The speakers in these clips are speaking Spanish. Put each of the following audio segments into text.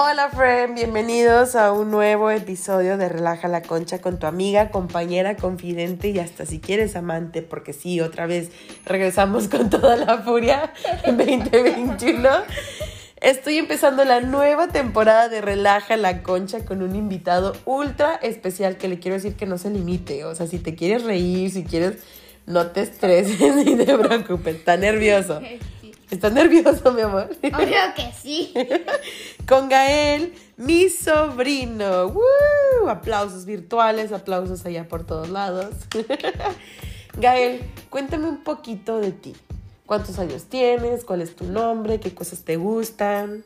Hola, friend, bienvenidos a un nuevo episodio de Relaja la Concha con tu amiga, compañera, confidente y hasta si quieres amante, porque sí, otra vez regresamos con toda la furia en 2021. Estoy empezando la nueva temporada de Relaja la Concha con un invitado ultra especial que le quiero decir que no se limite. O sea, si te quieres reír, si quieres, no te estreses ni te preocupes. Está nervioso. ¿Estás nervioso, mi amor? Obvio que sí. Con Gael, mi sobrino. ¡Woo! Aplausos virtuales, aplausos allá por todos lados. Gael, cuéntame un poquito de ti. ¿Cuántos años tienes? ¿Cuál es tu nombre? ¿Qué cosas te gustan?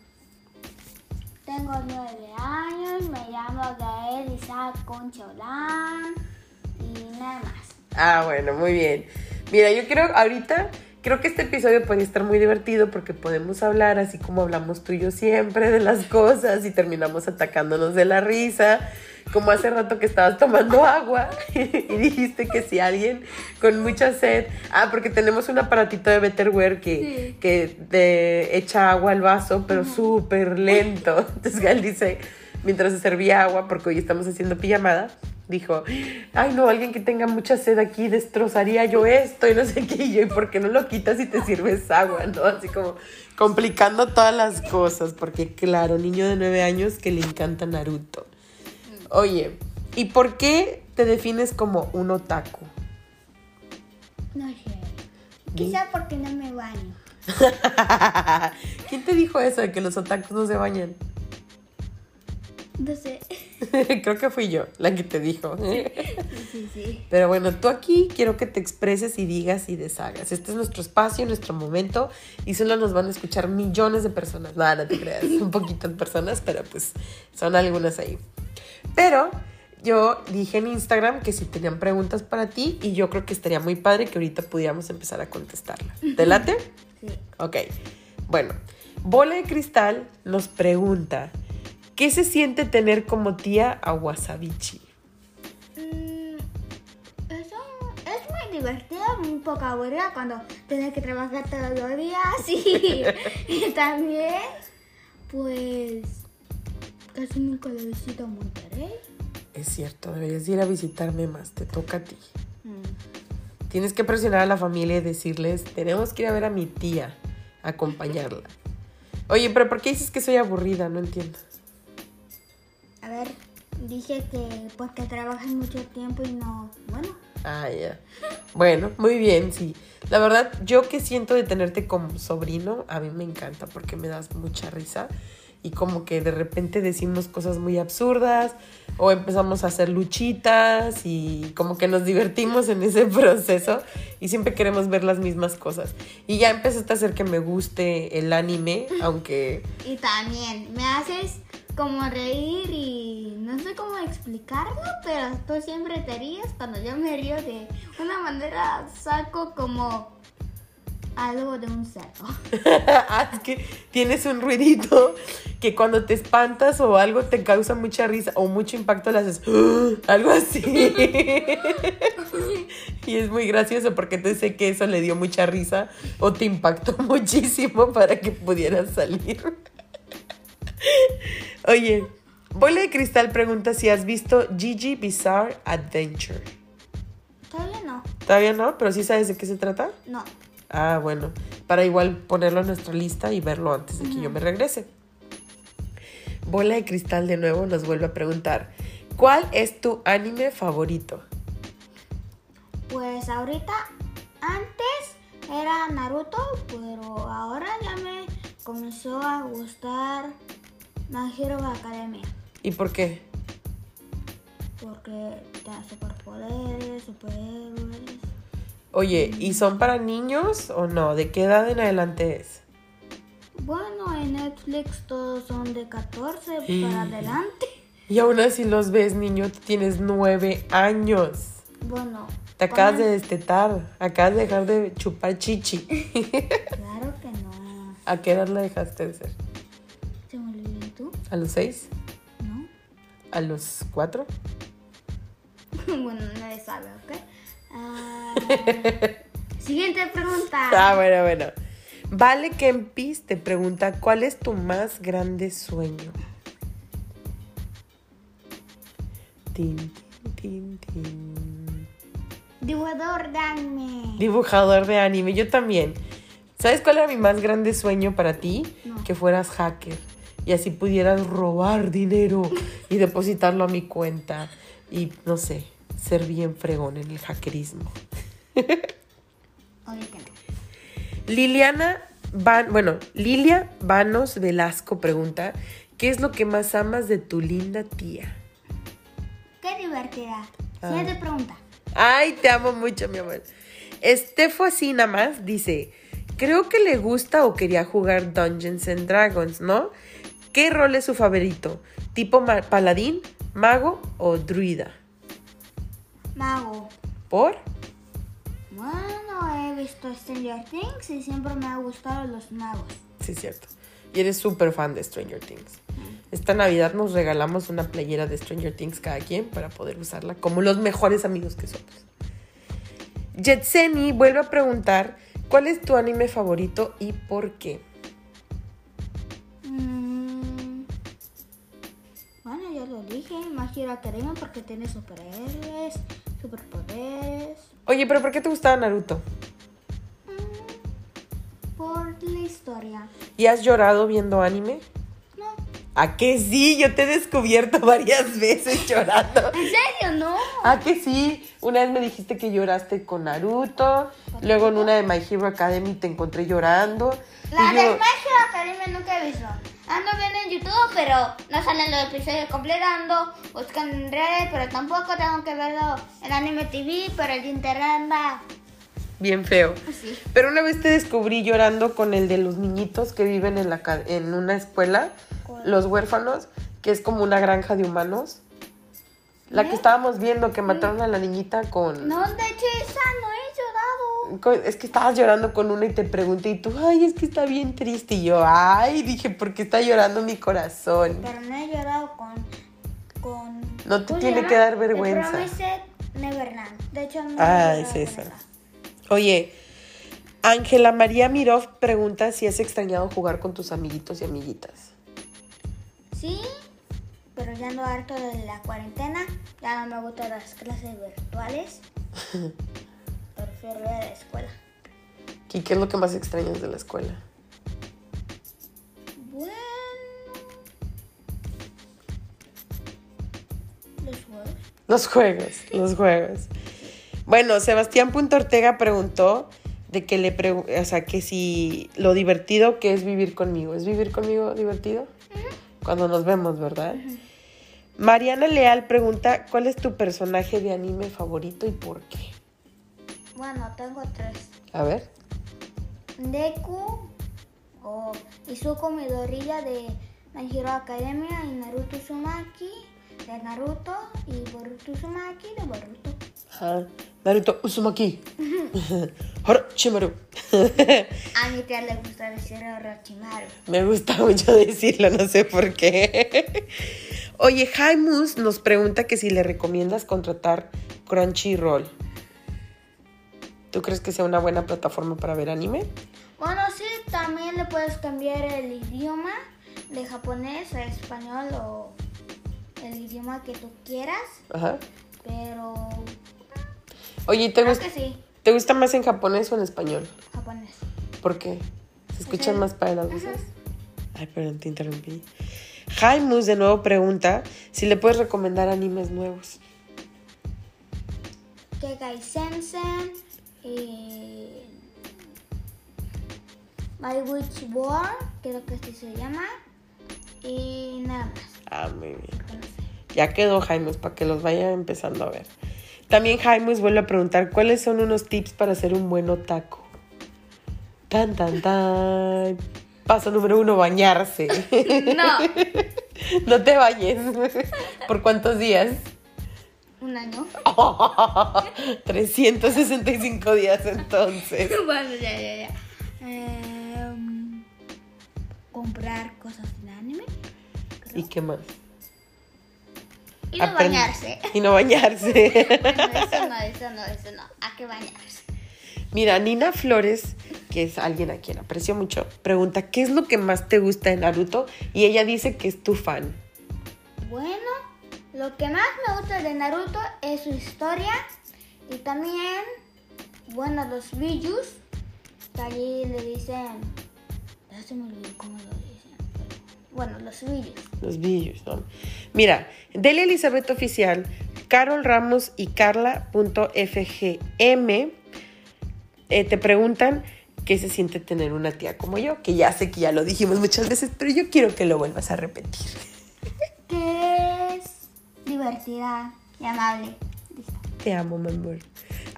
Tengo nueve años, me llamo Gael Isaac Concholán y nada más. Ah, bueno, muy bien. Mira, yo creo ahorita Creo que este episodio puede estar muy divertido porque podemos hablar así como hablamos tú y yo siempre de las cosas y terminamos atacándonos de la risa, como hace rato que estabas tomando agua y dijiste que si alguien con mucha sed, ah, porque tenemos un aparatito de Betterware que, que te echa agua al vaso, pero súper lento. Entonces Gal dice, mientras se servía agua, porque hoy estamos haciendo pijamada, dijo, ay no, alguien que tenga mucha sed aquí destrozaría yo esto y no sé qué, y yo, ¿y por qué no lo quitas y te sirves agua? ¿No? Así como complicando todas las cosas, porque claro, niño de nueve años que le encanta Naruto. Oye, ¿y por qué te defines como un otaku? No sé. Quizá porque no me baño. ¿Quién te dijo eso de que los otakus no se bañan? No sé. Creo que fui yo la que te dijo. Sí, sí. Pero bueno, tú aquí quiero que te expreses y digas y deshagas. Este es nuestro espacio, nuestro momento y solo nos van a escuchar millones de personas. No, no te creas, un poquito de personas, pero pues son algunas ahí. Pero yo dije en Instagram que si tenían preguntas para ti y yo creo que estaría muy padre que ahorita pudiéramos empezar a contestarlas. ¿Te late? Sí. Ok. Bueno, Bola de Cristal nos pregunta, ¿qué se siente tener como tía a Wasabichi? Mm, eso es muy divertido, un poco aburrida cuando tienes que trabajar todos los días y, y también, pues, casi nunca lo visito a Monterrey. Es cierto, deberías ir a visitarme más, te toca a ti. Mm, Tienes que presionar a la familia y decirles, tenemos que ir a ver a mi tía, acompañarla. Oye, pero ¿por qué dices que soy aburrida? No entiendo. A ver, dije que porque trabajas mucho tiempo y no, bueno, Ah, ya. Bueno, muy bien, sí. La verdad, yo que siento de tenerte como sobrino, a mí me encanta porque me das mucha risa y como que de repente decimos cosas muy absurdas o empezamos a hacer luchitas y como que nos divertimos en ese proceso y siempre queremos ver las mismas cosas. Y ya empezaste a hacer que me guste el anime, aunque y también me haces como reír y no sé cómo explicarlo, pero tú siempre te ríes cuando yo me río de una manera saco como algo de un cerdo. Ah, es que tienes un ruidito que cuando te espantas o algo te causa mucha risa o mucho impacto le haces algo así. y es muy gracioso porque te sé que eso le dio mucha risa o te impactó muchísimo para que pudieras salir. Oye, Bola de Cristal pregunta si has visto Gigi Bizarre Adventure. Todavía no, Todavía no, pero sí sabes de qué se trata. no. Ah, bueno, para igual ponerlo en nuestra lista y verlo antes de que yo me regrese. Bola de Cristal de nuevo nos vuelve a preguntar, ¿cuál es tu anime favorito? Pues ahorita, antes era Naruto, pero ahora ya me comenzó a gustar My Hero Academia. ¿Y por qué? Porque te da superpoderes, superhéroes. Oye, ¿y son para niños o no? ¿De qué edad en adelante es? Bueno, en Netflix todos son de 14 Sí. para adelante. Y aún así los ves, niño, tú tienes nueve años. Bueno, Te acabas de destetar, acabas de dejar de chupar chichi. Claro que no. ¿A qué edad la dejaste de ser? ¿A los seis? No. ¿A los cuatro? bueno, nadie sabe, ¿ok? Ah, siguiente pregunta. Ah, bueno, bueno. Vale Kempis te pregunta, ¿cuál es tu más grande sueño? Tin, tin, tin. Dibujador de anime. Dibujador de anime, yo también. ¿Sabes cuál era mi más grande sueño para ti? Que fueras hacker y así pudieras robar dinero y depositarlo a mi cuenta y no sé, ser bien fregón en el hackerismo. Liliana Van, bueno, Lilia Vanos Velasco pregunta, ¿qué es lo que más amas de tu linda tía? Qué divertida. Ah. Siguiente pregunta. Ay, te amo mucho, mi amor. Estefo así nada más dice, creo que le gusta o quería jugar Dungeons and Dragons, ¿no? ¿Qué rol es su favorito? ¿Tipo paladín, mago o druida? Mago. ¿Por? Bueno, he visto Stranger Things y siempre me ha gustado los magos. Sí, cierto. Y eres súper fan de Stranger Things. Esta Navidad nos regalamos una playera de Stranger Things cada quien para poder usarla como los mejores amigos que somos. Jetseni vuelve a preguntar, ¿cuál es tu anime favorito y por qué? Dije. Hero Academia porque tiene superhéroes, superpoderes. Oye, pero ¿por qué te gustaba Naruto? Mm, Por la historia. ¿Y has llorado viendo anime? No. ¿A que sí? Yo te he descubierto varias veces llorando. ¿En serio? No. ¿A que sí? Una vez me dijiste que lloraste con Naruto, luego en una de My Hero Academy te encontré llorando. La y de yo- My Hero Academia nunca he visto. Ando viendo en YouTube, pero no salen los episodios completos. Ando buscando en redes, pero tampoco tengo que verlo en Anime TV, pero el internet anda Bien feo. Pero una vez te descubrí llorando con el de los niñitos que viven en, la, en una escuela, ¿Cuál? los huérfanos, que es como una granja de humanos. La que estábamos viendo, que mataron a la niñita con... No, de hecho, esa no con- Es que estabas llorando con una y te pregunté y tú, ay, es que está bien triste. Y yo, ay, dije, ¿por qué está llorando mi corazón? Pero no he llorado con. con No te ¿cómo se tiene que dar vergüenza. Neverland. De hecho, no Ah, es llorado con esa. Oye, Ángela María Mirov pregunta si has extrañado jugar con tus amiguitos y amiguitas. Sí, pero ya ando harto de la cuarentena. Ya no me gustan las clases virtuales. A la escuela. ¿Y qué es lo que más extrañas de la escuela? Bueno. Los juegos. Los juegos, los juegos. Bueno, Sebastián Punto Ortega preguntó de que le pregu- o sea, que si lo divertido que es vivir conmigo. ¿Es vivir conmigo divertido? Cuando nos vemos, ¿verdad? Mariana Leal pregunta, ¿cuál es tu personaje de anime favorito y por qué? Bueno, tengo tres. A ver. Deku o Izuku Midoriya de My Hero Academia y Naruto Uzumaki de Naruto y Boruto Uzumaki de Boruto. Ajá. Naruto Uzumaki. Orochimaru. A mi tía le gusta decir Orochimaru. Me gusta mucho decirlo, no sé por qué. Oye, Jaimus nos pregunta que si le recomiendas contratar Crunchyroll. ¿Tú crees que sea una buena plataforma para ver anime? Bueno, sí, también le puedes cambiar el idioma de japonés a español o el idioma que tú quieras, Ajá. pero Oye, ¿te, creo gust- que sí, ¿te gusta más en japonés o en español? japonés. ¿Por qué? ¿Se escuchan más para las voces? Ay, perdón, te interrumpí. Jaimus de nuevo pregunta si le puedes recomendar animes nuevos. Kegai Sensen y My Witch War, creo que así se llama, y nada más. Ah, muy bien. Ya quedó Jaimus para que los vaya empezando a ver. También Jaimus vuelve a preguntar cuáles son unos tips para hacer un buen otaku. Tan, tan, tan. Paso número uno, bañarse. No, no te bañes. ¿Por cuántos días? Un año. 365 días entonces. bueno, ya, ya, ya. Em, comprar cosas de anime ¿Y qué más? y no Aprend- bañarse. Y no bañarse. Bueno, eso no, eso no, eso no. Hay que bañarse. Mira, Nina Flores, que es alguien a quien aprecio mucho, pregunta, ¿qué es lo que más te gusta de Naruto? Y ella dice que es tu fan. Bueno, Lo que más me gusta de Naruto es su historia y también, bueno, los que allí le dicen, ya se me olvidó cómo lo dicen, bueno, los Billus. Los billos, ¿no? Mira, Delia Elizabeth Oficial, Carol Ramos y Carla.fgm eh, te preguntan qué se siente tener una tía como yo, que ya sé que ya lo dijimos muchas veces, pero yo quiero que lo vuelvas a repetir. Que divertida y amable. Listo. Te amo, mi amor.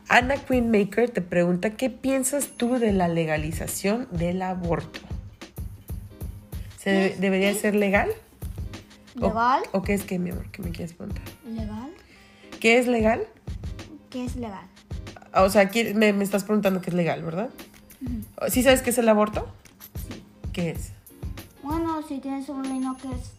Ana Queen Maker te pregunta qué piensas tú de la legalización del aborto. ¿Se debe- Sí, debería sí. ser legal? ¿Legal? ¿O, qué es que, mi amor? ¿Qué me quieres preguntar? ¿Legal? ¿Qué es legal? ¿Qué es legal? O sea, ¿quiere- me, me estás preguntando qué es legal, ¿verdad? ¿Sí sabes qué es el aborto? Sí. ¿Qué es? Bueno, si tienes un sobrino que es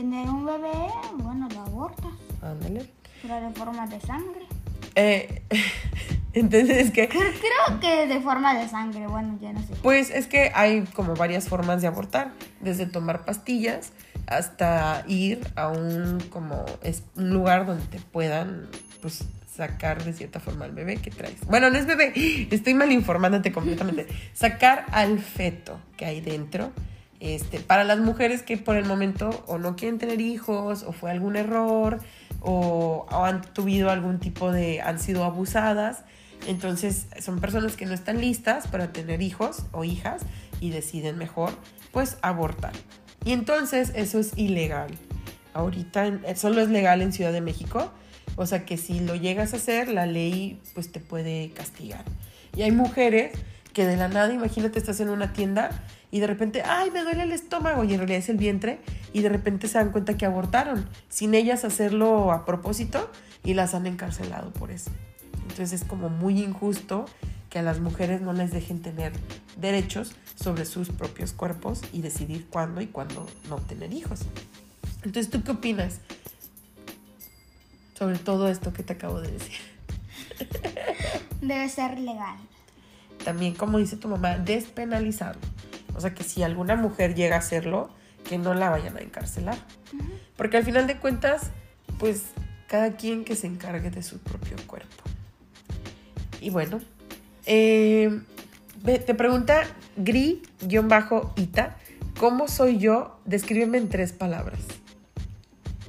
tener un bebé, bueno, lo abortas. Ándale. Pero de forma de sangre. Eh, entonces es que, Creo, creo que de forma de sangre, bueno, ya no sé. pues es que hay como varias formas de abortar, desde tomar pastillas hasta ir a un como es un lugar donde te puedan pues sacar de cierta forma al bebé que traes. Bueno, no es bebé, estoy mal informándote completamente. Sacar al feto que hay dentro. Este, para las mujeres que por el momento o no quieren tener hijos, o fue algún error, o, o han tuvido algún tipo de, han sido abusadas, entonces son personas que no están listas para tener hijos o hijas y deciden mejor pues abortar. Y entonces eso es ilegal. Ahorita eh, solo es legal en Ciudad de México, o sea que si lo llegas a hacer, la ley pues te puede castigar. Y hay mujeres que de la nada, imagínate, estás en una tienda y de repente, ay, me duele el estómago y en realidad es el vientre y de repente se dan cuenta que abortaron sin ellas hacerlo a propósito y las han encarcelado por eso. Entonces es como muy injusto que a las mujeres no les dejen tener derechos sobre sus propios cuerpos y decidir cuándo y cuándo no tener hijos. Entonces, ¿tú qué opinas sobre todo esto que te acabo de decir? Debe ser legal. También, como dice tu mamá, despenalizarlo. O sea, que si alguna mujer llega a hacerlo, que no la vayan a encarcelar. Porque al final de cuentas, pues cada quien que se encargue de su propio cuerpo. Y bueno, eh, te pregunta Gri-Ita, ¿cómo soy yo? Descríbeme en tres palabras.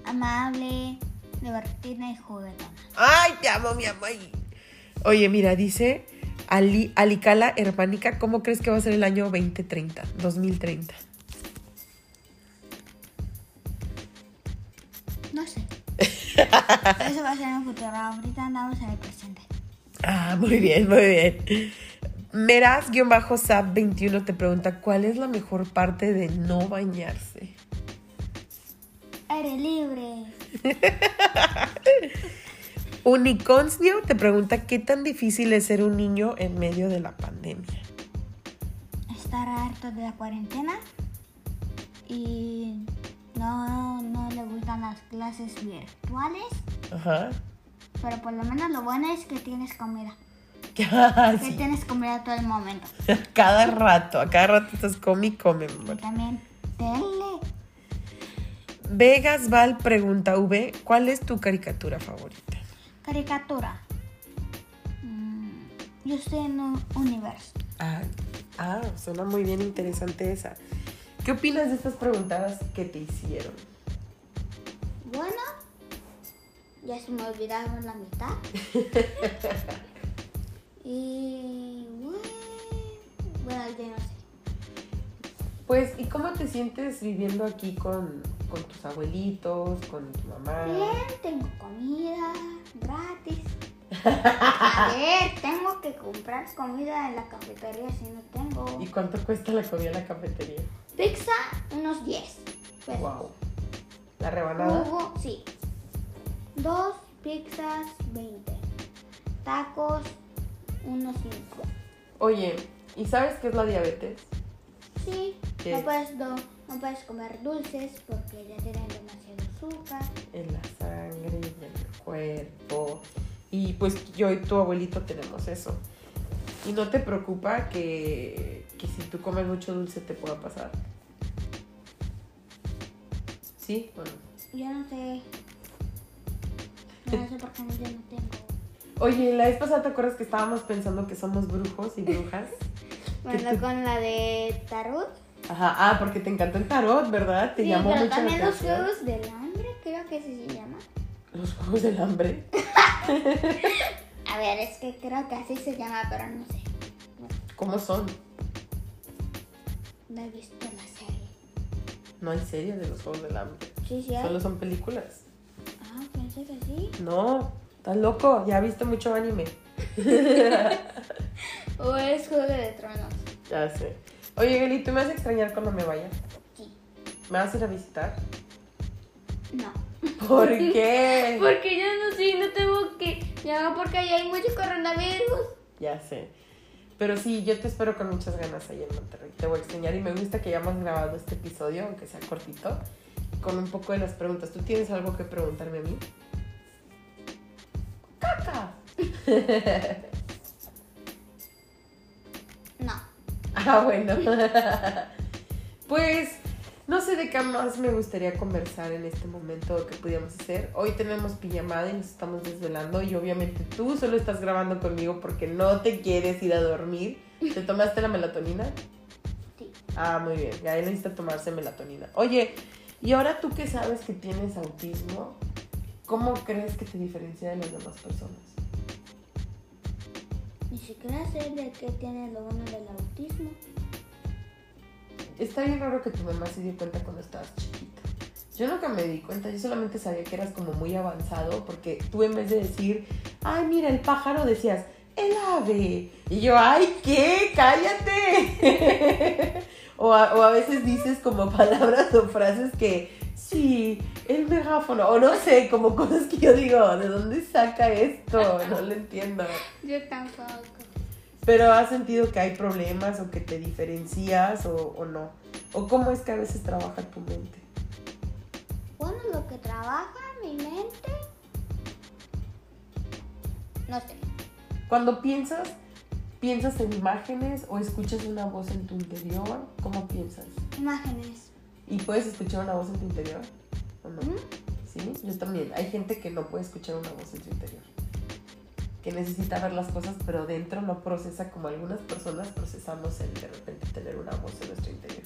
Amable, divertida y juguetona. ¡Ay, te amo, mi amor! Oye, mira, dice Ali, Alicala Hermánica, ¿cómo crees que va a ser el año 2030, 2030? No sé. Eso va a ser en el futuro. Ahorita andamos en el presente. Ah, muy bien, muy bien. Meraz-Sab21 te pregunta, ¿cuál es la mejor parte de no bañarse? Eres libre. Uniconsnio te pregunta, ¿qué tan difícil es ser un niño en medio de la pandemia? Estar harto de la cuarentena. Y no, no le gustan las clases virtuales. Ajá. Pero por lo menos lo bueno es que tienes comida. Ah, Que sí. tienes comida todo el momento. Cada rato, a cada rato estás come y come. Y también tele. Vegas Val pregunta, V, ¿cuál es tu caricatura favorita? Caricatura. Mm, yo estoy en un universo. Ah, ah, suena muy bien interesante esa. ¿Qué opinas de estas preguntas que te hicieron? Bueno, ya se me olvidaron la mitad. y bueno, bueno, ya no sé. Pues, ¿y cómo te sientes viviendo aquí con, con tus abuelitos, con tu mamá? Bien, tengo comida. A ver, tengo que comprar comida en la cafetería si no tengo. ¿Y cuánto cuesta la comida en la cafetería? Pizza, unos 10 pesos. Wow. ¿La rebanada? Jugo, sí. Dos pizzas, 20. Tacos, unos 5. Oye, ¿y sabes qué es la diabetes? Sí, ¿Qué? no puedes, no, no puedes comer dulces porque ya tienen demasiado azúcar. En la sangre, en el cuerpo. Y pues yo y tu abuelito tenemos eso. ¿Y no te preocupa que, que si tú comes mucho dulce te pueda pasar? ¿Sí o no? Yo no sé. No sé por qué yo no tengo. Oye, la vez pasada te acuerdas que estábamos pensando que somos brujos y brujas. Bueno, con la de tarot. Ajá, ah, porque te encantó el tarot, ¿verdad? Te Sí, llamó pero mucho también la los juegos del hambre, creo que así se llama. Los juegos del hambre. A ver, es que creo que así se llama, pero no sé. ¿Cómo son? No he visto la serie. No hay serie de los juegos del hambre. Sí, sí. hay. Solo son películas. Ah, pensé que sí. No, estás loco. Ya has visto mucho anime. O es Juego de Tronos. Ya sé. Oye, Geli, ¿tú me vas a extrañar cuando me vaya? Sí. ¿Me vas a ir a visitar? No. ¿Por qué? Porque yo no sé, no tengo que. Ya, porque ahí hay mucho coronavirus. Ya sé. Pero sí, yo te espero con muchas ganas ahí en Monterrey. Te voy a extrañar y me gusta que hayamos grabado este episodio, aunque sea cortito, con un poco de las preguntas. ¿Tú tienes algo que preguntarme a mí? ¡Caca! No. Ah, bueno. pues no sé de qué más me gustaría conversar en este momento que pudiéramos hacer. Hoy tenemos pijamada y nos estamos desvelando y obviamente tú solo estás grabando conmigo porque no te quieres ir a dormir. ¿Te tomaste la melatonina? Sí. Ah, muy bien. Ya necesita tomarse melatonina. Oye, y ahora tú que sabes que tienes autismo, ¿cómo crees que te diferencia de las demás personas? Ni siquiera sé de qué tiene lo bueno del autismo. Está bien raro que tu mamá se dio cuenta cuando estabas chiquita. Yo nunca me di cuenta, yo solamente sabía que eras como muy avanzado porque tú en vez de decir, ay, mira el pájaro, decías, el ave. Y yo, ay, ¿qué? Cállate. o, a, o a veces dices como palabras o frases que, sí, el megáfono, o no sé, como cosas que yo digo, ¿de dónde saca esto? No lo entiendo. Yo tampoco. Pero has sentido que hay problemas o que te diferencias o, o no. O cómo es que a veces trabaja tu mente. Bueno, lo que trabaja mi mente. No sé. Cuando piensas, ¿piensas en imágenes o escuchas una voz en tu interior? ¿Cómo piensas? Imágenes. ¿Y puedes escuchar una voz en tu interior? ¿O no? Sí, yo también. Hay gente que no puede escuchar una voz en su interior. Que necesita ver las cosas, pero dentro no procesa como algunas personas procesamos el de repente tener una voz en nuestro interior.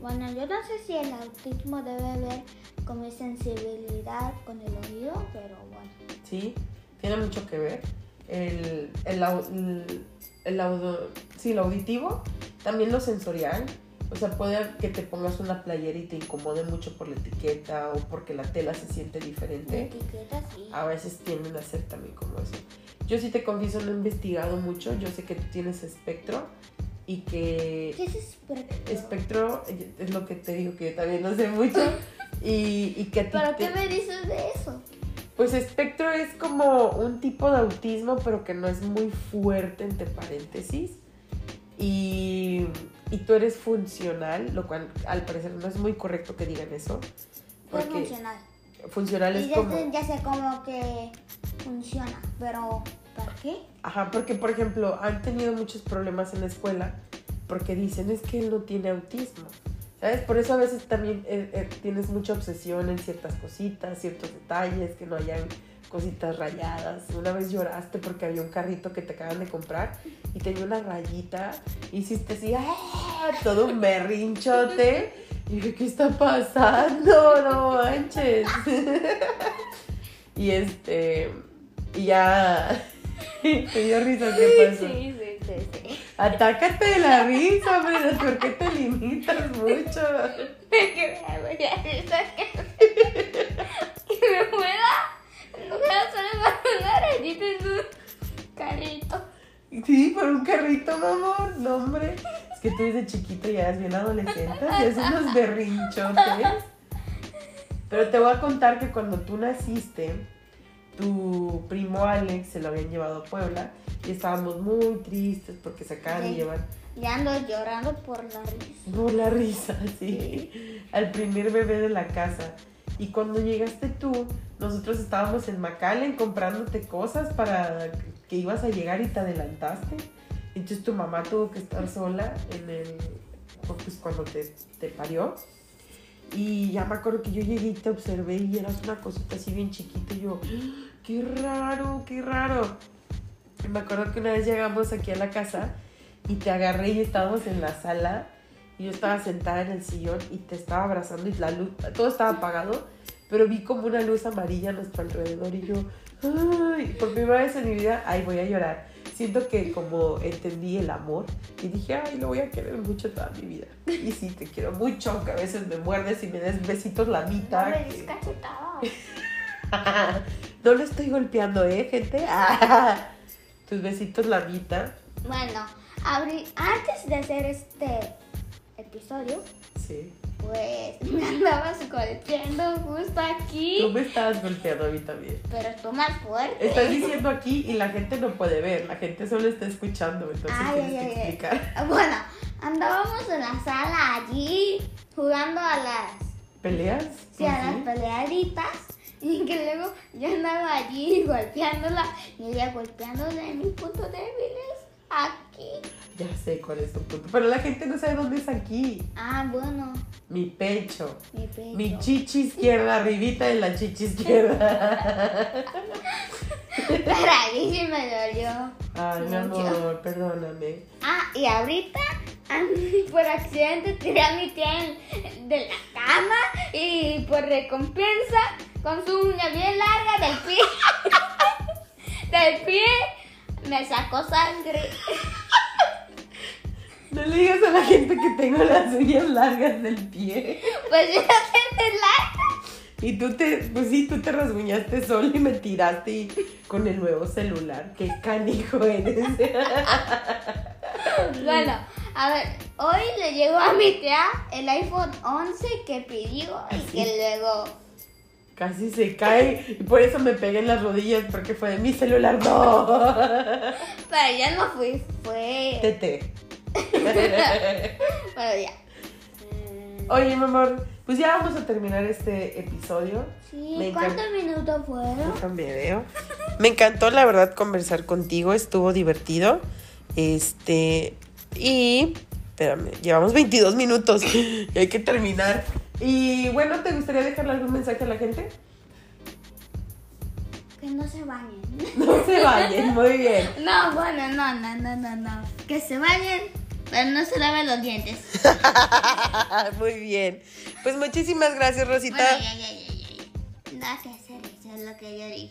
Bueno, yo no sé si el autismo debe ver con mi sensibilidad con el oído, pero bueno. ¿sí? Tiene mucho que ver. El, el, el, el audo- sí, lo auditivo, también lo sensorial. O sea, puede que te pongas una playera y te incomode mucho por la etiqueta o porque la tela se siente La diferente. etiqueta sí. A veces tienden a ser también como eso. Yo sí te confieso, no he investigado mucho. Yo sé que tú tienes espectro y que ¿Qué es espectro? espectro es lo que te digo que yo también no sé mucho. Y, y que a ti ¿Pero te- qué me dices de eso? Pues espectro es como un tipo de autismo, pero que no es muy fuerte, entre paréntesis. Y, y tú eres funcional, lo cual al parecer no es muy correcto que digan eso. Es Porque funcional. funcional Y es ya, como... sé, ya sé cómo que funciona, pero ¿para qué? Ajá, porque por ejemplo han tenido muchos problemas en la escuela porque dicen es que él no tiene autismo. ¿Sabes? Por eso a veces también eh, eh, tienes mucha obsesión en ciertas cositas, ciertos detalles, que no hayan cositas rayadas. Una vez lloraste porque había un carrito que te acaban de comprar y tenía una rayita. Hiciste así, ¡ah! todo un berrinchote. Y dije, ¿qué está pasando? No manches. y este, y ya, te dio risa, ¿qué pasó? Sí, sí, sí, sí. Atácate de la risa, hombre, ¿por qué te limitas mucho? en un carrito. Sí, por un carrito, mamón, no, hombre. Es que tú desde chiquito ya eres bien adolescente y haces unos berrinchotes. Pero te voy a contar que cuando tú naciste, tu primo Alex se lo habían llevado a Puebla y estábamos muy tristes porque se acaban de Sí. llevar Ya ando llorando por la risa. por la risa, sí, al primer bebé de la casa. Y cuando llegaste tú, nosotros estábamos en McAllen comprándote cosas para que ibas a llegar y te adelantaste. Entonces tu mamá tuvo que estar sola en el, pues cuando te, te parió. Y ya me acuerdo que yo llegué y te observé y eras una cosita así bien chiquita y yo, Qué raro, qué raro. Me acuerdo que una vez llegamos aquí a la casa y te agarré y estábamos en la sala y yo estaba sentada en el sillón y te estaba abrazando y la luz, todo estaba apagado, pero vi como una luz amarilla a nuestro alrededor y yo, ay, por primera vez en mi vida, ay, voy a llorar. Siento que como entendí el amor y dije, ay, lo voy a querer mucho toda mi vida. Y sí, te quiero mucho, aunque a veces me muerdes y me des besitos la mitad. No me des cachetadas. no lo estoy golpeando, ¿eh, gente? Tus besitos la mitad. Bueno, antes de hacer este episodio, Sí. pues me andabas golpeando justo aquí. Tú me estabas golpeando a mí también. Pero tú más fuerte. Estás diciendo aquí y la gente no puede ver, la gente solo está escuchando, entonces Ay, tienes ay, que ay, explicar. Bueno, andábamos en la sala allí jugando a las, ¿Peleas? sí, a ¿Sí? las peleaditas. Y que luego yo andaba allí golpeándola y ella golpeándole mis puntos débiles aquí. Ya sé cuál es tu punto, pero la gente no sabe dónde es aquí. Ah, bueno, Mi pecho, mi pecho. mi chichi izquierda, arribita de la chichi izquierda. Pero ahí sí me dolió. Ay, mi amor, perdóname. Ah, y ahorita por accidente tiré a mi tía en- de la cama y por recompensa con su uña bien larga del pie, del pie me sacó sangre. No le digas a la gente que tengo las uñas largas del pie. Pues yo larga. Y tú te, pues sí, tú te rasguñaste solo y me tiraste y- con el nuevo celular. Qué canijo eres. Bueno, a ver, hoy le llegó a mi tía el iPhone 11 que pidió y que luego... Casi se cae y por eso me pegué en las rodillas porque fue de mi celular. No. Pero ya no fui, fue... Tete. Bueno, ya. Oye, mi amor, pues ya vamos a terminar este episodio. Sí, Me ¿cuántos minutos fueron? Déjame veo. Me encantó, la verdad, conversar contigo. Estuvo divertido. Este. Y. Espérame, llevamos 22 minutos y hay que terminar. Y bueno, ¿te gustaría dejarle algún mensaje a la gente? Que no se bañen. No se vayan, muy bien. No, bueno, no, no, no, no, no. Que se bañen, pero no se laven los dientes. Muy bien. Pues muchísimas gracias, Rosita. Bueno, ya, ya, ya, hacer, eso es lo que yo dije.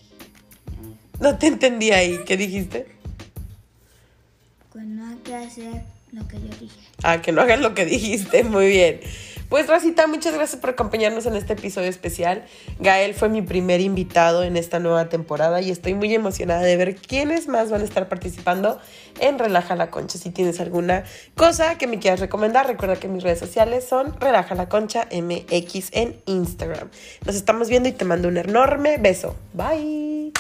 No te entendí ahí. ¿Qué dijiste? Pues no hay que hacer lo que yo dije. Ah, que no hagan lo que dijiste, muy bien. Pues Rosita, muchas gracias por acompañarnos en este episodio especial. Gael fue mi primer invitado en esta nueva temporada y estoy muy emocionada de ver quiénes más van a estar participando en Relaja la Concha. Si tienes alguna cosa que me quieras recomendar, recuerda que mis redes sociales son Relaja la Concha MX en Instagram. Nos estamos viendo y te mando un enorme beso. Bye.